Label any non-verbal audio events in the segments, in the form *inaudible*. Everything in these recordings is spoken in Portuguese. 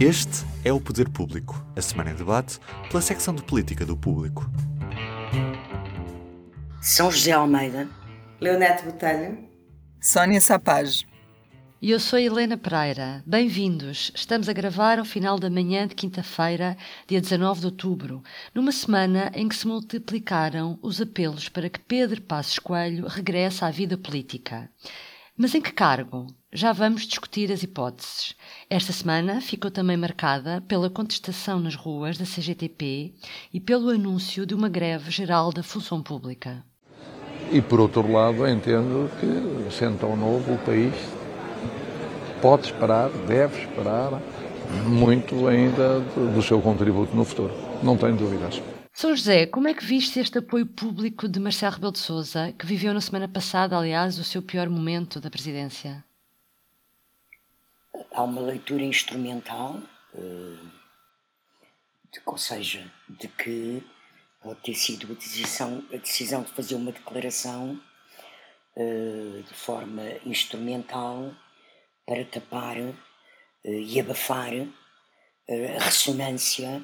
Este é o Poder Público, a semana em debate pela secção de política do Público. São José Almeida, Leonete Botelho, Sónia Sapage. E eu sou Helena Pereira. Bem-vindos. Estamos a gravar ao final da manhã de quinta-feira, dia 19 de outubro, numa semana em que se multiplicaram os apelos para que Pedro Passos Coelho regresse à vida política. Mas em que cargo? Já vamos discutir as hipóteses. Esta semana ficou também marcada pela contestação nas ruas da CGTP e pelo anúncio de uma greve geral da função pública. E por outro lado, entendo que, sendo tão novo, o país pode esperar, deve esperar muito ainda do seu contributo no futuro. Não tenho dúvidas. São José, como é que viste este apoio público de Marcelo Rebelo de Sousa, que viveu na semana passada, aliás, o seu pior momento da presidência? Há uma leitura instrumental, eh, ou seja, de que pode ter sido a decisão, a decisão de fazer uma declaração eh, de forma instrumental para tapar uh, e abafar a ressonância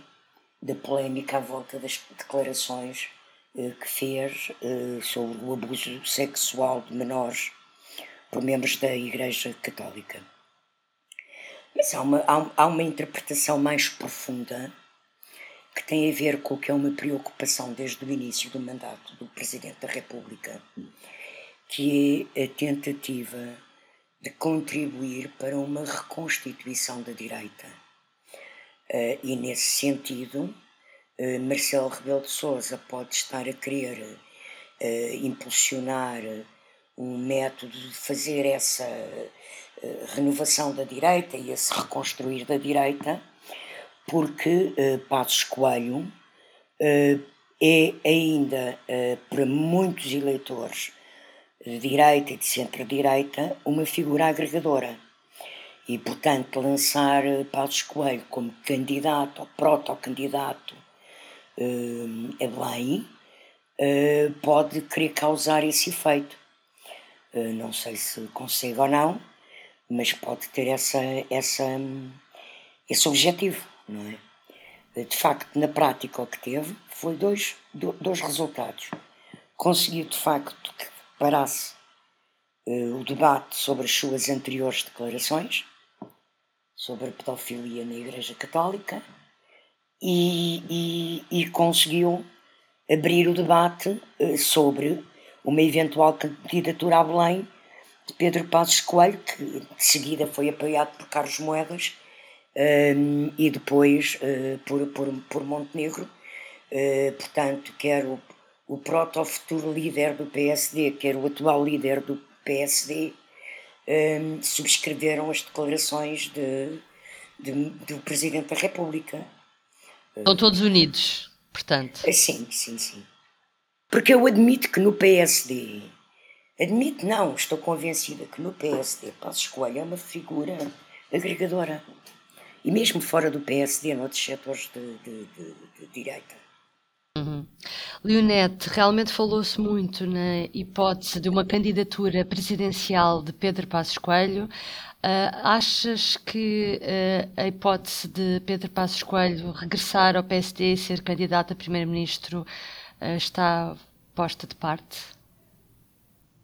da polémica à volta das declarações uh, que fez sobre o abuso sexual de menores por membros da Igreja Católica. Mas há uma, há, há uma interpretação mais profunda que tem a ver com o que é uma preocupação desde o início do mandato do Presidente da República, que é a tentativa de contribuir para uma reconstituição da direita. Uh, e nesse sentido, uh, Marcelo Rebelo de Sousa pode estar a querer uh, impulsionar um método de fazer essa renovação da direita e esse reconstruir da direita, porque Passos Coelho é ainda para muitos eleitores de direita e de centro-direita uma figura agregadora. E, portanto, lançar eh, Passos Coelho como candidato ou proto-candidato uh, a Belém uh, pode querer causar esse efeito. Uh, não sei se consegue ou não, mas pode ter essa, essa, esse objetivo, não é? De facto, na prática, o que teve foi dois, dois resultados. Conseguiu, de facto, parasse uh, o debate sobre as suas anteriores declarações sobre pedofilia na Igreja Católica e, e, e conseguiu abrir o debate uh, sobre uma eventual candidatura a Belém de Pedro Passos Coelho, que de seguida foi apoiado por Carlos Moedas um, ehm, e depois uh, por, por, por Montenegro. Uh, portanto, quero o proto-futuro líder do PSD, que era o atual líder do PSD, um, subscreveram as declarações de, de, do Presidente da República. Estão todos unidos, portanto. Eh, sim, sim, sim. Porque eu admito que no PSD, admito não, estou convencida que no PSD Passo Escolha é uma figura agregadora. E mesmo fora do PSD, noutros setores de, de, de direita. Leonete, realmente falou-se muito na hipótese de uma candidatura presidencial de Pedro Passos Coelho. Uh, achas que uh, a hipótese de Pedro Passos Coelho regressar ao PSD e ser candidato a primeiro-ministro uh, está posta de parte?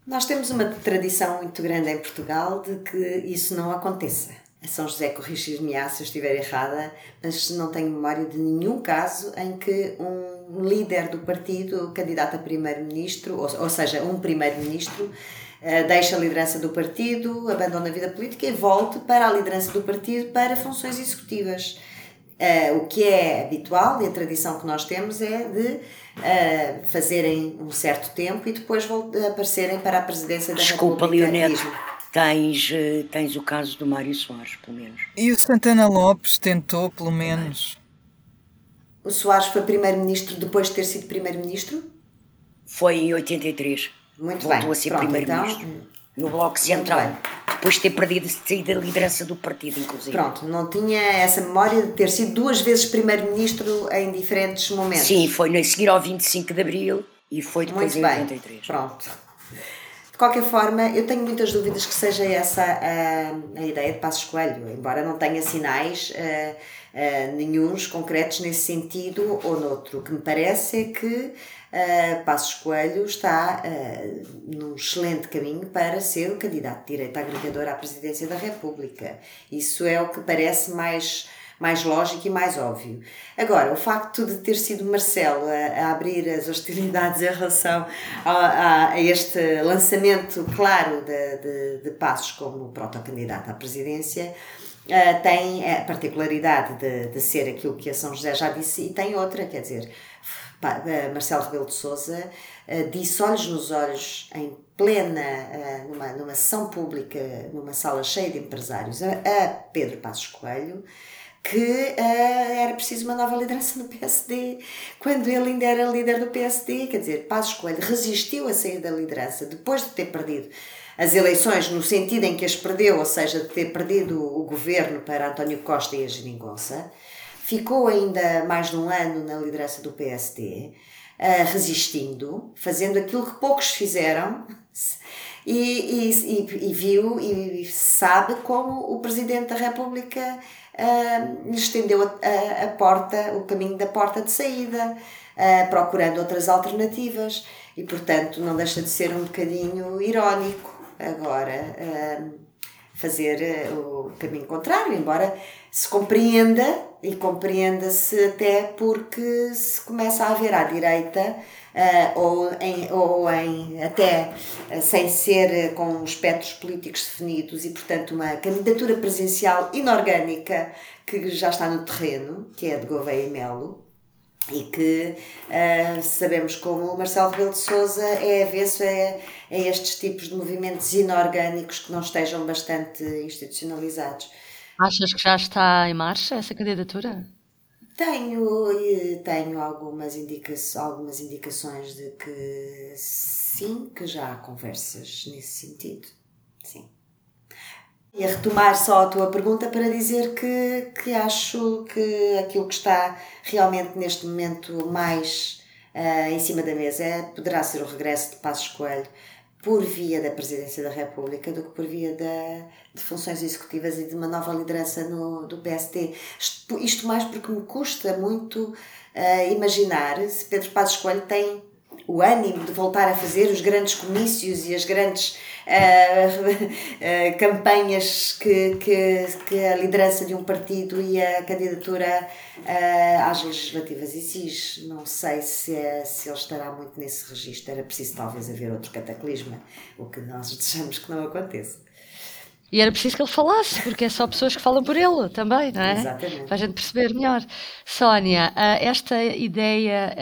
Nós temos uma tradição muito grande em Portugal de que isso não aconteça. A São José corrigir-me-á se eu estiver errada, mas não tenho memória de nenhum caso em que um líder do partido, candidato a primeiro-ministro, ou, ou, seja, um primeiro-ministro, uh, deixa a liderança do partido, abandona a vida política e volte para a liderança do partido para funções executivas. Uh, o que é habitual e a tradição que nós temos é de uh, fazerem um certo tempo e depois aparecerem para a presidência da Desculpa, República. Desculpa, Leonete tens, eh, tens o caso do Mário Soares, pelo menos. E o Santana Lopes tentou, pelo menos. O Soares foi primeiro-ministro depois de ter sido primeiro-ministro? Foi em 83. Muito Voltou bem. a ser primeiro-ministro. Então, no Bloco Central. Depois de ter perdido da liderança do partido, inclusive. Pronto, não tinha essa memória de ter sido duas vezes primeiro-ministro em diferentes momentos. Sim, foi a seguir ao 25 de Abril e foi depois Muito em bem. 83. Pronto. De qualquer forma, eu tenho muitas dúvidas que seja essa a, a ideia de Passos Coelho, embora não tenha sinais uh, nenhuns concretos nesse sentido ou noutro. O que me parece é que uh, Passos Coelho está num excelente caminho para ser o candidato de direita agregador à presidência da República. Isso é o que parece mais mais lógico e mais óbvio. Agora, o facto de ter sido Marcelo a, a abrir as hostilidades em relação a, a este lançamento claro de, de, de Passos como protocandidato à presidência, Uh, tem a particularidade de, de ser aquilo que a São José já disse e tem outra, quer dizer, Marcelo Rebelo de Sousa uh, disse olhos nos olhos em plena, uh, numa, numa sessão pública, numa sala cheia de empresários, a, a Pedro Passos Coelho, que uh, era preciso uma nova liderança no PSD, quando ele ainda era líder do PSD, quer dizer, Passos Coelho resistiu a sair da liderança depois de ter perdido as eleições no sentido em que as perdeu, ou seja, de ter perdido o governo para António Costa e a Geringonça, ficou ainda mais de um ano na liderança do PSD, uh, resistindo, fazendo aquilo que poucos fizeram, e, e, e, viu e sabe como o Presidente da República uh, lhe estendeu a, a, a, porta, o caminho da porta de saída, uh, procurando outras alternativas. E, portanto, não deixa de ser um bocadinho irónico agora uh, fazer o caminho contrário, embora se compreenda e compreenda-se até porque se começa a haver à direita uh, ou, em, ou em até uh, sem ser com espectros políticos definidos e, portanto, uma candidatura presencial inorgânica que já está no terreno, que é de Gouveia e Melo, e que uh, sabemos como o Marcelo Rebelo de Sousa é avesso a, a estes tipos de movimentos inorgânicos que não estejam bastante institucionalizados. Achas que já está em marcha essa candidatura? Tenho, tenho algumas, indica algumas indicações de que sim, que já há conversas nesse sentido. Sim. E a retomar só a tua pergunta para dizer que, que acho que aquilo que está realmente neste momento mais uh, em cima da mesa é, poderá ser o regresso de Passos Coelho por via da Presidência da República do que por via da, de funções executivas e de uma nova liderança no, do PST. Isto, isto mais porque me custa muito uh, imaginar se Pedro Passos Coelho tem o ânimo de voltar a fazer os grandes comícios e as grandes uh, uh, *laughs* campanhas que, que, que, a liderança de um partido e a candidatura uh, às legislativas exige. Não sei se, é, se ele estará muito nesse registro. Era preciso talvez haver outro cataclisma, o que nós *laughs* desejamos que não aconteça. E era preciso que ele falasse, porque é só pessoas que falam por ele também, não é? Exatamente. Para a gente perceber melhor. Sónia, esta ideia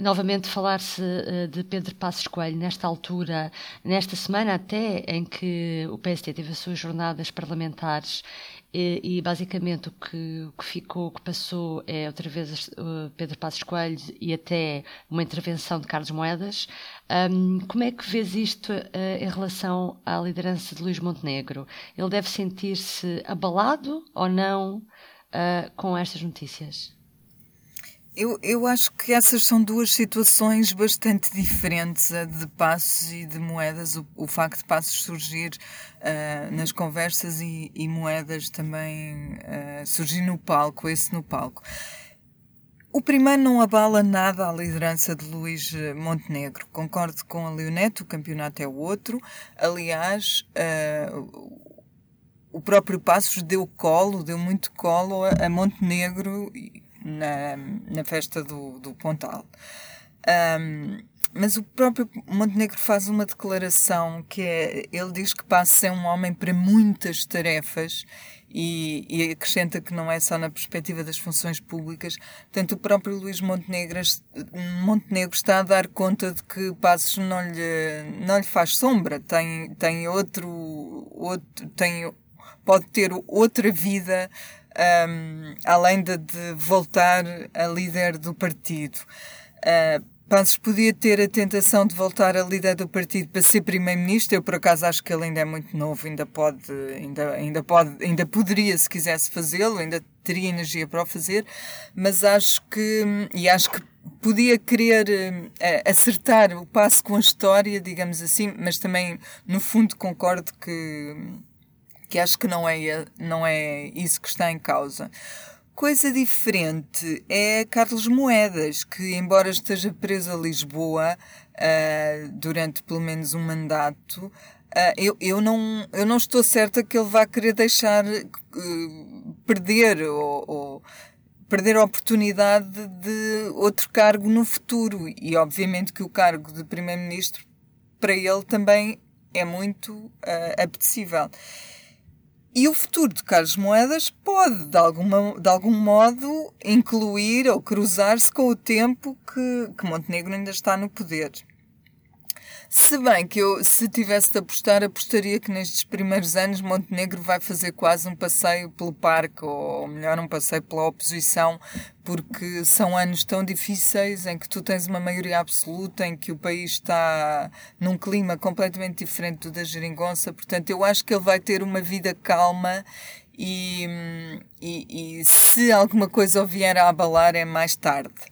novamente falar-se uh, de Pedro Passos Coelho nesta altura, nesta semana até em que o PST teve as suas jornadas parlamentares e, e basicamente o que, o que, ficou, o que passou é outra vez uh, Pedro Passos Coelho e até uma intervenção de Carlos Moedas. Um, como é que vês isto uh, em relação à liderança de Luís Montenegro? Ele deve sentir-se abalado ou não com estas notícias? Eu, eu acho que essas são duas situações bastante diferentes, a de passos e de moedas. O, o facto de passos surgir uh, nas conversas e, e moedas também uh, surgir no palco, esse no palco. O primeiro não abala nada a liderança de Luís Montenegro. Concordo com a Leonete, o campeonato é outro. Aliás, uh, o próprio Passos deu colo, deu muito colo a, a Montenegro na, na festa do, do Pontal. Um, mas o próprio Montenegro faz uma declaração que é, ele diz que Passos é um homem para muitas tarefas e, e, acrescenta que não é só na perspectiva das funções públicas. Portanto, o próprio Luís Montenegro, Montenegro está a dar conta de que Passos não lhe, não lhe faz sombra, tem, tem outro, outro tem, pode ter outra vida um, além de, de, voltar a líder do partido. Uh, Passos podia ter a tentação de voltar a líder do partido para ser primeiro-ministro. Eu, por acaso, acho que ele ainda é muito novo, ainda pode, ainda, ainda pode, ainda poderia, se quisesse fazê-lo, ainda teria energia para o fazer, mas acho que, e acho que podia querer uh, acertar o passo com a história, digamos assim, mas também, no fundo, concordo que, que acho que não é, não é isso que está em causa. Coisa diferente é Carlos Moedas, que, embora esteja preso a Lisboa uh, durante pelo menos um mandato, uh, eu, eu, não, eu não estou certa que ele vá querer deixar uh, perder ou, ou, perder a oportunidade de outro cargo no futuro. E, obviamente, que o cargo de Primeiro-Ministro, para ele, também é muito apetecível. E o futuro de Carlos Moedas pode, de, alguma, de algum modo, incluir ou cruzar-se com o tempo que, que Montenegro ainda está no poder. Se bem que eu, se tivesse de apostar, apostaria que nestes primeiros anos Montenegro vai fazer quase um passeio pelo parque, ou melhor, um passeio pela oposição, porque são anos tão difíceis em que tu tens uma maioria absoluta, em que o país está num clima completamente diferente do da Geringonça. Portanto, eu acho que ele vai ter uma vida calma e, e, e se alguma coisa vier a abalar é mais tarde.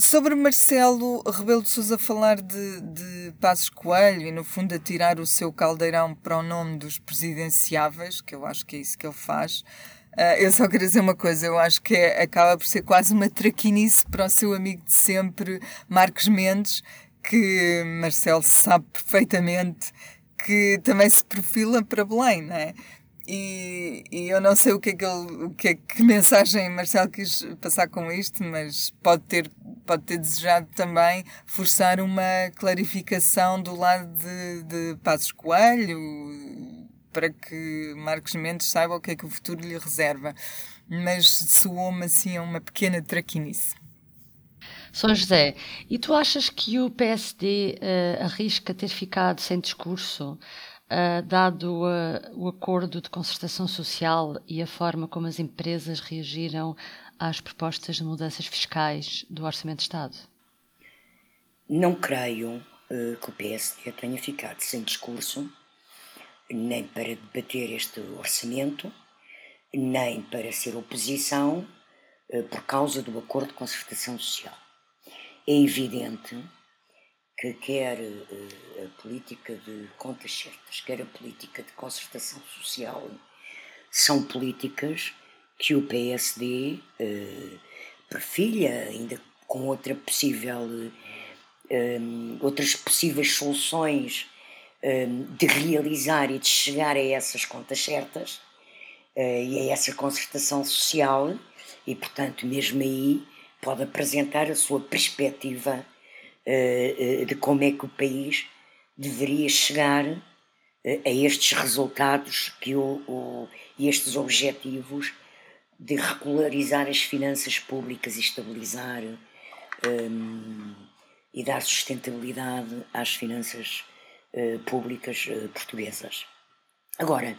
Sobre Marcelo Rebelo de Sousa falar de, de Passos Coelho e, no fundo, a tirar o seu caldeirão para o nome dos presidenciáveis, que eu acho que é isso que ele faz, uh, eu só queria dizer uma coisa: eu acho que é, acaba por ser quase uma traquinice para o seu amigo de sempre, Marcos Mendes, que Marcelo sabe perfeitamente que também se perfila para Belém, não é? E, e, eu não sei o que é que ele, o que é que *laughs* mensagem Marcelo quis passar com isto, mas pode ter, pode ter desejado também forçar uma clarificação do lado de, de Passos Coelho para que Marcos Mendes saiba o que é que o futuro lhe reserva. Mas soou-me assim a uma pequena traquinice. São José, e tu achas que o PSD uh, eh, arrisca ter ficado sem discurso? Uh, dado uh, o acordo de concertação social e a forma como as empresas reagiram às propostas de mudanças fiscais do Orçamento de Estado? Não creio uh, que o PSD tenha ficado sem discurso, nem para debater este orçamento, nem para ser oposição por causa do acordo de concertação social. É evidente que quer uh, a política de contas certas, quer a política de concertação social, são políticas que o PSD eh, perfilha, ainda com outra possível, eh, outras possíveis soluções um, de realizar e de chegar a essas contas certas uh, e a essa concertação social, e portanto, mesmo aí, pode apresentar a sua perspectiva eh, eh, de como é que o país deveria chegar eh, a estes resultados que o, o, estes objetivos de regularizar as finanças públicas e estabilizar um, e dar sustentabilidade às finanças uh, públicas uh, portuguesas. Agora,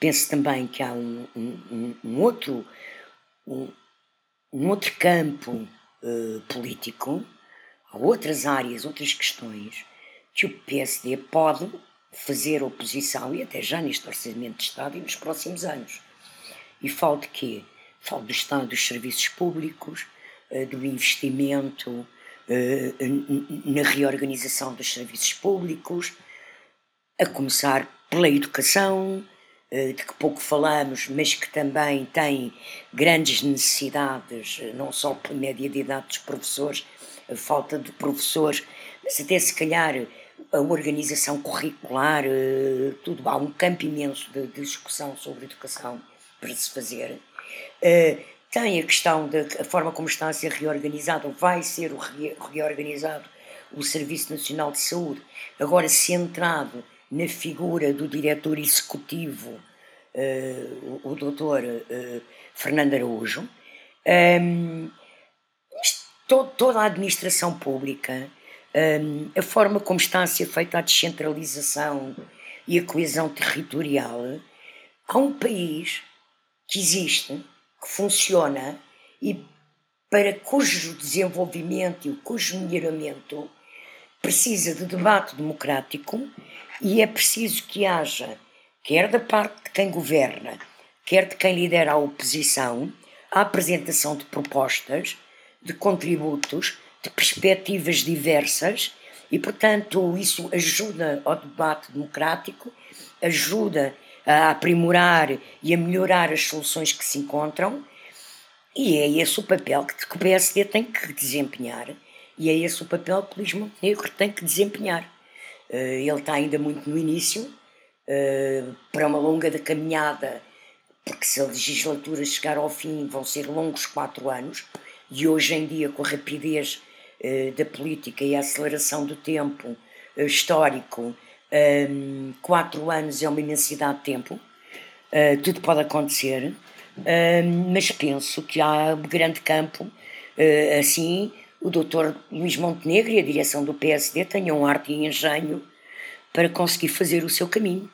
penso também que há um, um, um outro, um, outro campo uh, político há outras áreas, outras questões que o PSD pode fazer oposição e até já neste Orçamento de Estado e nos próximos anos. E falo de quê? Falo do Estado dos serviços públicos, eh, do investimento eh, na reorganização dos serviços públicos, a começar pela educação, eh, de que pouco falamos, mas que também tem grandes necessidades, não só pela média de idade dos professores, a falta de professores, mas até se calhar a organização curricular, eh, tudo há um campo imenso de, discussão sobre educação para se fazer. Uh, tem a questão da forma como está a ser reorganizado, ou vai ser re, reorganizado o Serviço Nacional de Saúde, agora centrado na figura do diretor executivo, uh, o, doutor Fernando Araújo. Um, toda a administração pública, um, a forma como está a ser feita a descentralização e a coesão territorial, há um país que existe, que funciona e para cujo desenvolvimento e cujo melhoramento precisa de debate democrático e é preciso que haja, quer da parte de quem governa, quer de quem lidera a oposição, a apresentação de propostas de contributos, de perspectivas diversas e, portanto, isso ajuda ao debate democrático, ajuda a aprimorar e a melhorar as soluções que se encontram, e é esse o papel que o PSD tem que desempenhar, e é esse o papel que Luís Montenegro tem que desempenhar. Eh, ele está ainda muito no início, eh, para uma longa caminhada, porque se a legislatura chegar ao fim vão ser longos quatro anos, e hoje em dia, com a rapidez eh, da política e a aceleração do tempo eh, histórico, ehm, quatro anos é uma imensidade de tempo, eh, tudo pode acontecer, ehm, mas penso que há grande campo, assim, o doutor Luís Montenegro e a direção do PSD tenham arte e engenho para conseguir fazer o seu caminho,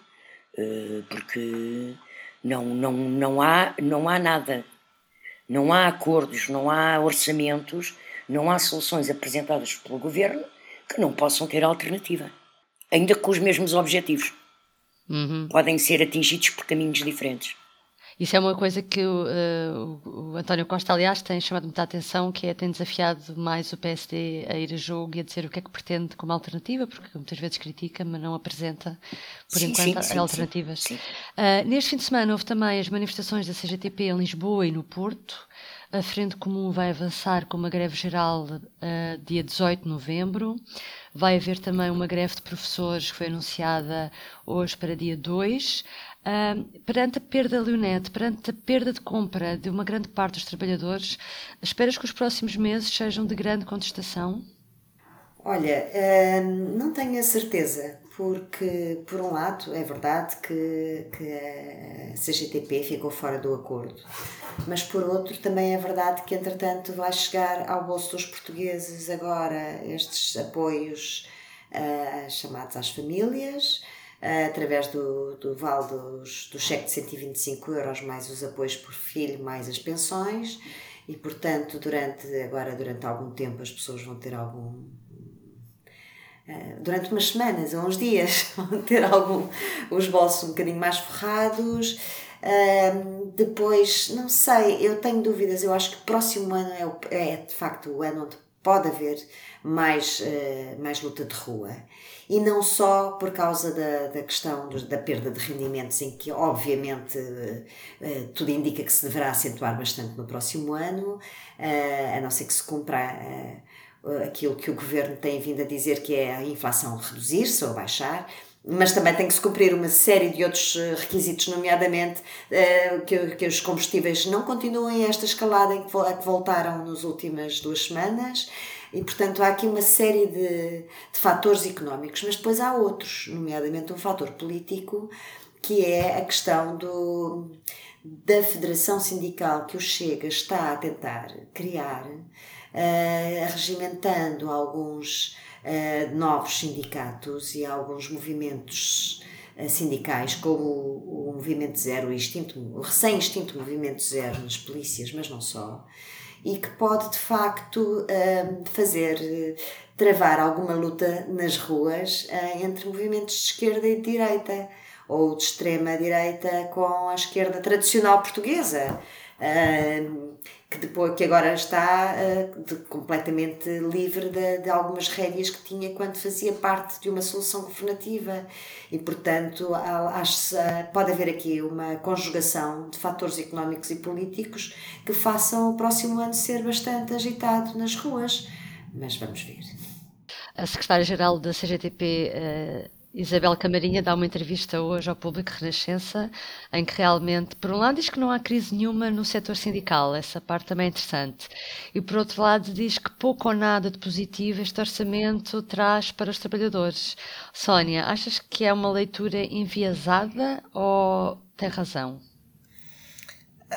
porque não, não, não, há, não há nada, não há acordos, não há orçamentos não há soluções apresentadas pelo governo que não possam ter alternativa, ainda com os mesmos objetivos. Uhum. Podem ser atingidos por caminhos diferentes. Isso é uma coisa que o, uh, o, António Costa, aliás, tem chamado muita atenção, que é tem desafiado mais o PSD a ir a jogo e a dizer o que é que pretende como alternativa, porque muitas vezes critica, mas não apresenta, por sim, enquanto, sim, sim, alternativas. Uh, neste fim de semana houve também as manifestações da CGTP em Lisboa e no Porto. A Frente Comum vai avançar com uma greve geral uh, dia 18 de novembro. Vai haver também uma greve de professores que foi anunciada hoje para dia 2. Uh, perante a perda da Leonete, perante a perda de compra de uma grande parte dos trabalhadores, esperas que os próximos meses sejam de grande contestação? Olha, uh, não tenho a certeza porque, por um lado, é verdade que, que a CGTP ficou fora do acordo, mas por outro, também é verdade que, entretanto, vai chegar ao bolso dos portugueses agora estes apoios uh, chamados às famílias. Uh, através do, do vale dos, do cheque de 125 euros, mais os apoios por filho, mais as pensões, e portanto, durante agora durante algum tempo as pessoas vão ter algum eh, durante umas semanas ou uns dias *laughs* vão ter algum, os bolsos um bocadinho mais forrados. Uh, depois, não sei, eu tenho dúvidas. Eu acho que o próximo ano é, é de facto o ano onde pode haver mais, uh, mais luta de rua. E não só por causa da, da questão da perda de rendimentos, em que obviamente uh, tudo indica que se deverá acentuar bastante no próximo ano, a não ser que se cumpra aquilo que o governo tem vindo a dizer que é a inflação reduzir-se ou baixar, mas também tem que se cumprir uma série de outros eh, requisitos, nomeadamente que, que os combustíveis não continuem esta escalada em que voltaram nas últimas duas semanas. E, portanto, há aqui uma série de, de fatores económicos, mas depois há outros, nomeadamente um fator político, que é a questão do, da federação sindical que o Chega está a tentar criar uh, regimentando alguns uh, novos sindicatos e alguns movimentos uh, sindicais, como o, o Movimento Zero, o, extinto, o recém-extinto Movimento Zero nas polícias, mas não só, e que pode de facto fazer travar alguma luta nas ruas entre movimentos de esquerda e de direita ou de extrema direita com a esquerda tradicional portuguesa que, depois, que agora está uh, de, completamente livre de, de, algumas rédeas que tinha quando fazia parte de uma solução governativa. E, portanto, acho, uh, pode haver aqui uma conjugação de fatores económicos e políticos que façam o próximo ano ser bastante agitado nas ruas. Mas vamos ver. A secretária-geral da CGTP uh Isabel Camarinha dá uma entrevista hoje ao público Renascença em que realmente, por um lado, diz que não há crise nenhuma no setor sindical, essa parte também é interessante, e por outro lado, diz que pouco ou nada de positivo este orçamento traz para os trabalhadores. Sónia, achas que é uma leitura enviesada ou tem razão?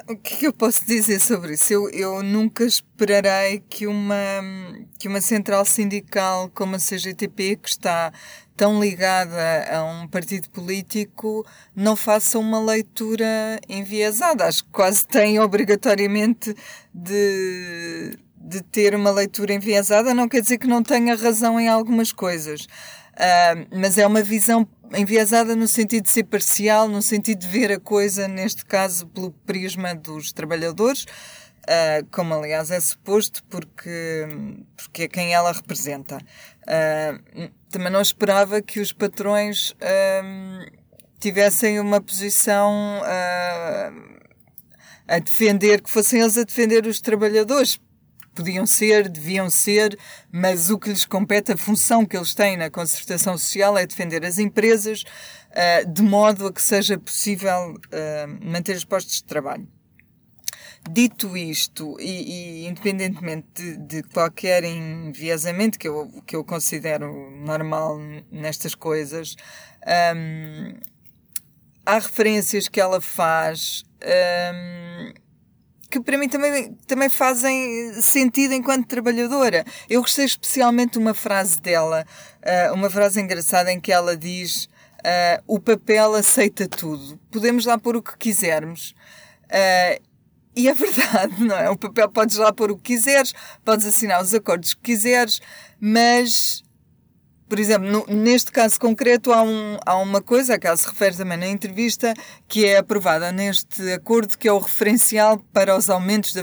O que é que eu posso dizer sobre isso? Eu, eu nunca esperarei que uma, que uma central sindical como a CGTP, que está tão ligada a um partido político, não faça uma leitura enviesada. Acho que quase tem obrigatoriamente de, de ter uma leitura enviesada, não quer dizer que não tenha razão em algumas coisas. Uh, mas é uma visão enviesada no sentido de ser parcial, no sentido de ver a coisa, neste caso, pelo prisma dos trabalhadores. uh, como aliás é suposto, porque, porque é quem ela representa. Uh, também não esperava que os patrões tivessem uma posição a defender, que fossem eles a defender os trabalhadores. Podiam ser, deviam ser, mas o que lhes compete, a função que eles têm na concertação social é defender as empresas uh, de modo a que seja possível uh, manter os postos de trabalho. Dito isto, e, e independentemente de, de, qualquer enviesamento que eu, que eu considero normal nestas coisas, um, há referências que ela faz um, que para mim também, também fazem sentido enquanto trabalhadora. Eu gostei especialmente de uma frase dela, uh, uma frase engraçada em que ela diz: uh, O papel aceita tudo, podemos lá pôr o que quisermos. E é *laughs* verdade, não é? O papel podes lá pôr o que quiseres, podes assinar os acordos que quiseres, mas por exemplo, no, neste caso concreto, há, um, há uma coisa, a que se refere também na entrevista, que é aprovada neste acordo, que é o referencial para os aumentos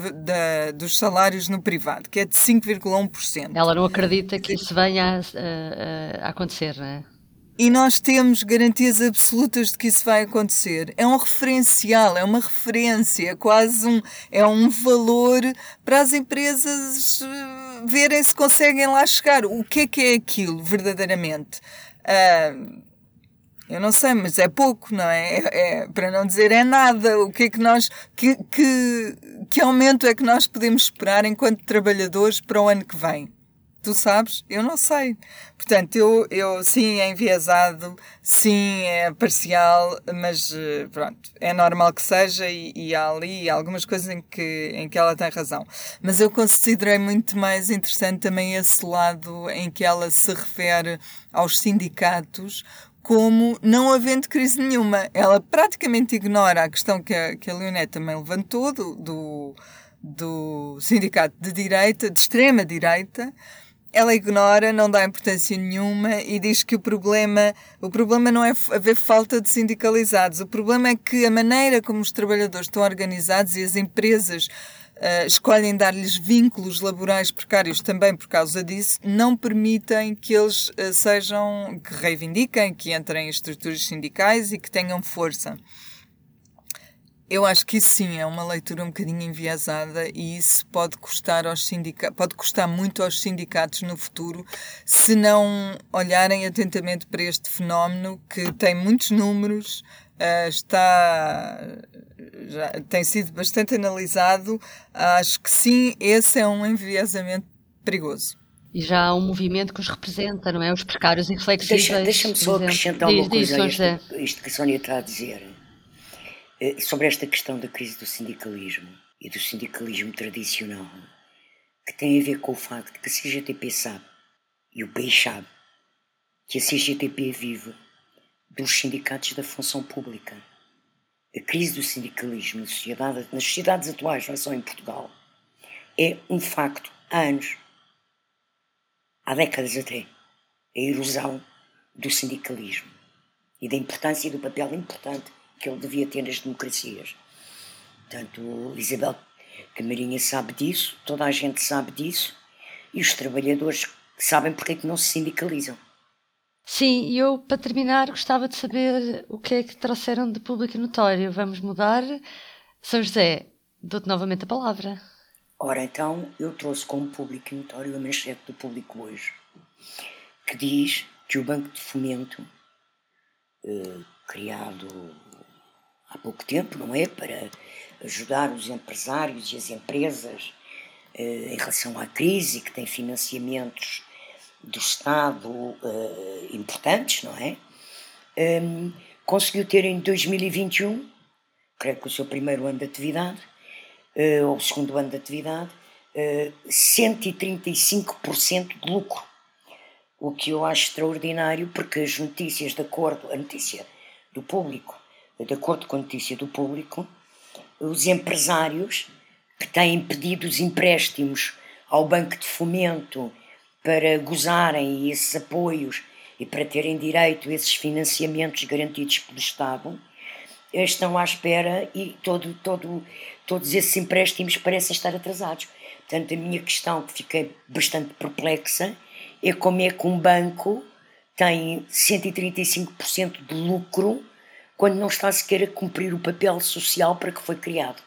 dos salários no privado, que é de 5,1%. Ela não acredita que isso venha a, a, a acontecer, não é? E nós temos garantias absolutas de que isso vai acontecer. É um referencial, é uma referência, é quase um, é um valor para as empresas eh, verem se conseguem lá chegar. O que é que é aquilo, verdadeiramente? Uh, eu não sei, mas é pouco, não é? é? é? Para não dizer é nada. O que é que nós. Que, que, que aumento é que nós podemos esperar enquanto trabalhadores para o ano que vem? Tu sabes? Eu não sei. Portanto, eu, eu sim é enviesado, sim é parcial, mas eh, pronto, é normal que seja e, e há ali algumas coisas em que, em que ela tem razão. Mas eu considerei muito mais interessante também esse lado em que ela se refere aos sindicatos como não havendo crise nenhuma. Ela praticamente ignora a questão que a, que a Leonete também levantou do, do, do sindicato de direita, de extrema direita, ela ignora, não dá importância nenhuma e diz que o problema, o problema não é haver falta de sindicalizados, o problema é que a maneira como os trabalhadores estão organizados e as empresas uh, escolhem dar-lhes vínculos laborais precários também por causa disso, não permitem que eles uh, sejam, que reivindiquem, que entrem em estruturas sindicais e que tenham força. Eu acho que isso sim é uma leitura um bocadinho enviesada e isso pode custar aos sindicatos, pode custar muito aos sindicatos no futuro se não olharem atentamente para este fenómeno que tem muitos números, uh, está já tem sido bastante analisado. Acho que sim, esse é um enviesamento perigoso. E já há um movimento que os representa, não é? Os precários inflexíveis. Deixa-me deixa só acrescentar uma coisa a isto, isto que a Sónia está a dizer. Eh, sobre esta questão da crise do sindicalismo e do sindicalismo tradicional, que tem a ver com o facto de que a CGTP sabe, e o país sabe, que a CGTP vive dos sindicatos da função pública. A crise do sindicalismo na sociedade, nas sociedades atuais, não só em Portugal, é um facto há anos, há décadas até, a erosão do sindicalismo e da importância e do papel importante que ele devia ter nas democracias. Portanto, Isabel Camarinha sabe disso, toda a gente sabe disso, e os trabalhadores sabem porque é que não se sindicalizam. Sim, e eu, para terminar, gostava de saber o que é que trouxeram de público notório. Vamos mudar. São José, dou-te novamente a palavra. Ora, então, eu trouxe como público notório a manchete do público hoje, que diz que o Banco de Fomento, eh, criado há pouco tempo, não é? Para ajudar os empresários e as empresas eh, em relação à crise, que tem financiamentos do Estado eh, importantes, não é? Um, conseguiu ter em 2021, creio que o seu primeiro ano de atividade, uh, ou o segundo ano de atividade, uh, 135% de lucro. O que eu acho extraordinário, porque as notícias de acordo, a notícia do público de acordo com a notícia do público, os empresários que têm pedido os empréstimos ao Banco de Fomento para gozarem esses apoios e para terem direito a esses financiamentos garantidos pelo Estado, estão à espera e todo, todo, todos esses empréstimos parecem estar atrasados. Portanto, a minha questão, que fiquei bastante perplexa, é como é que um banco tem 135% de lucro quando não está sequer a cumprir o papel social para que foi criado.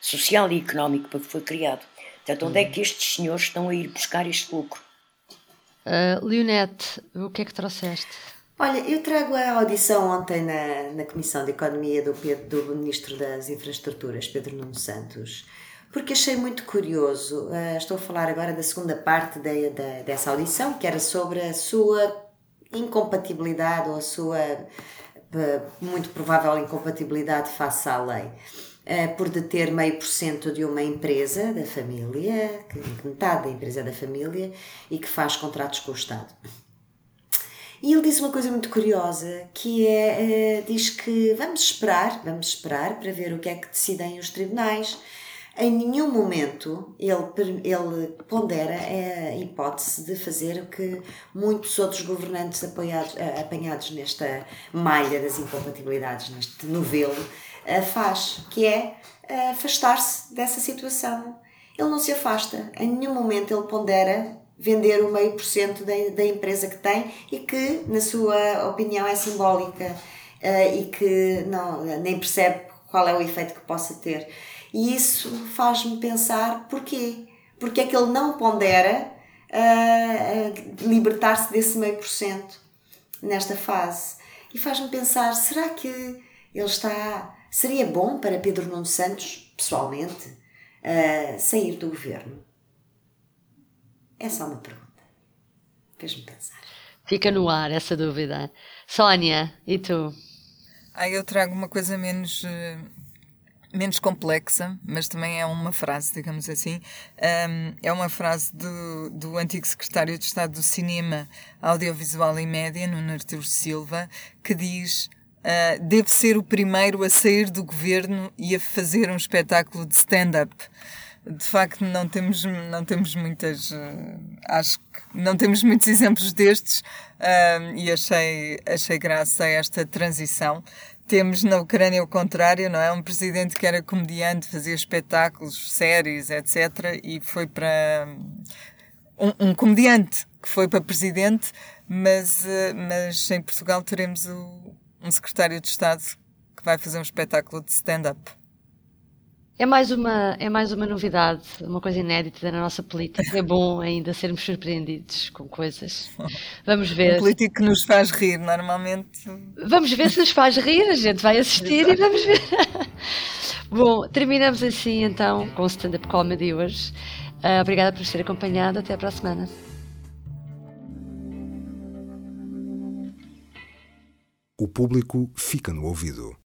Social e económico para que foi criado. Portanto, onde é que estes senhores estão a ir buscar este lucro? Uh, Leonete, o que é que trouxeste? Olha, eu trago a audição ontem na, na Comissão de Economia do, do Ministro das Infraestruturas, Pedro Nuno Santos, porque achei muito curioso. Uh, estou a falar agora da segunda parte de, de, dessa audição, que era sobre a sua incompatibilidade ou a sua uh, muito provável incompatibilidade face à lei. Uh, por deter meio por cento de uma empresa da família, que metade da empresa é da família e que faz contratos com o Estado. E ele diz uma coisa muito curiosa, que é, uh, diz que vamos esperar, vamos esperar para ver o que é que decidem os tribunais. Em nenhum momento ele, ele pondera a hipótese de fazer o que muitos outros governantes apoiados, apanhados nesta malha das incompatibilidades, neste novelo, uh, faz, que é afastar-se dessa situação. Ele não se afasta, em nenhum momento ele pondera vender o meio por cento da empresa que tem e que, na sua opinião, é simbólica uh, e que não, nem percebe qual é o efeito que possa ter. E isso faz-me pensar porquê? Porque é que ele não pondera uh, libertar-se desse meio por cento nesta fase? E faz-me pensar, será que ele está... Seria bom para Pedro Nuno Santos, pessoalmente, uh, sair do governo? É só uma pergunta. Fez-me pensar. Fica no ar essa dúvida. Sónia, e tu? Ah, eu trago uma coisa menos, uh, menos complexa, mas também é uma frase, digamos assim. É uma frase do, do antigo secretário de Estado do Cinema, Audiovisual e Média, Nuno Artur Silva, que diz Uh, deve ser o primeiro a sair do governo e a fazer um espetáculo de stand-up de facto não temos não temos muitas uh, acho que não temos muitos exemplos destes uh, e achei achei graça a esta transição. Temos na Ucrânia o contrário não é? Um presidente que era comediante fazia espetáculos séries etc e foi para um, um comediante que foi para presidente mas uh, mas em Portugal teremos o, um secretário de Estado que vai fazer um espetáculo de stand-up é mais, uma, é mais uma novidade, uma coisa inédita na nossa política. É bom ainda sermos surpreendidos com coisas. Vamos ver. Um político que nos faz rir, normalmente. Vamos ver se nos faz rir, a gente vai assistir e vamos ver. bom, terminamos assim então com o stand-up comedy hoje. Uh, obrigada por ter acompanhado. Até para a semana. O público fica no ouvido.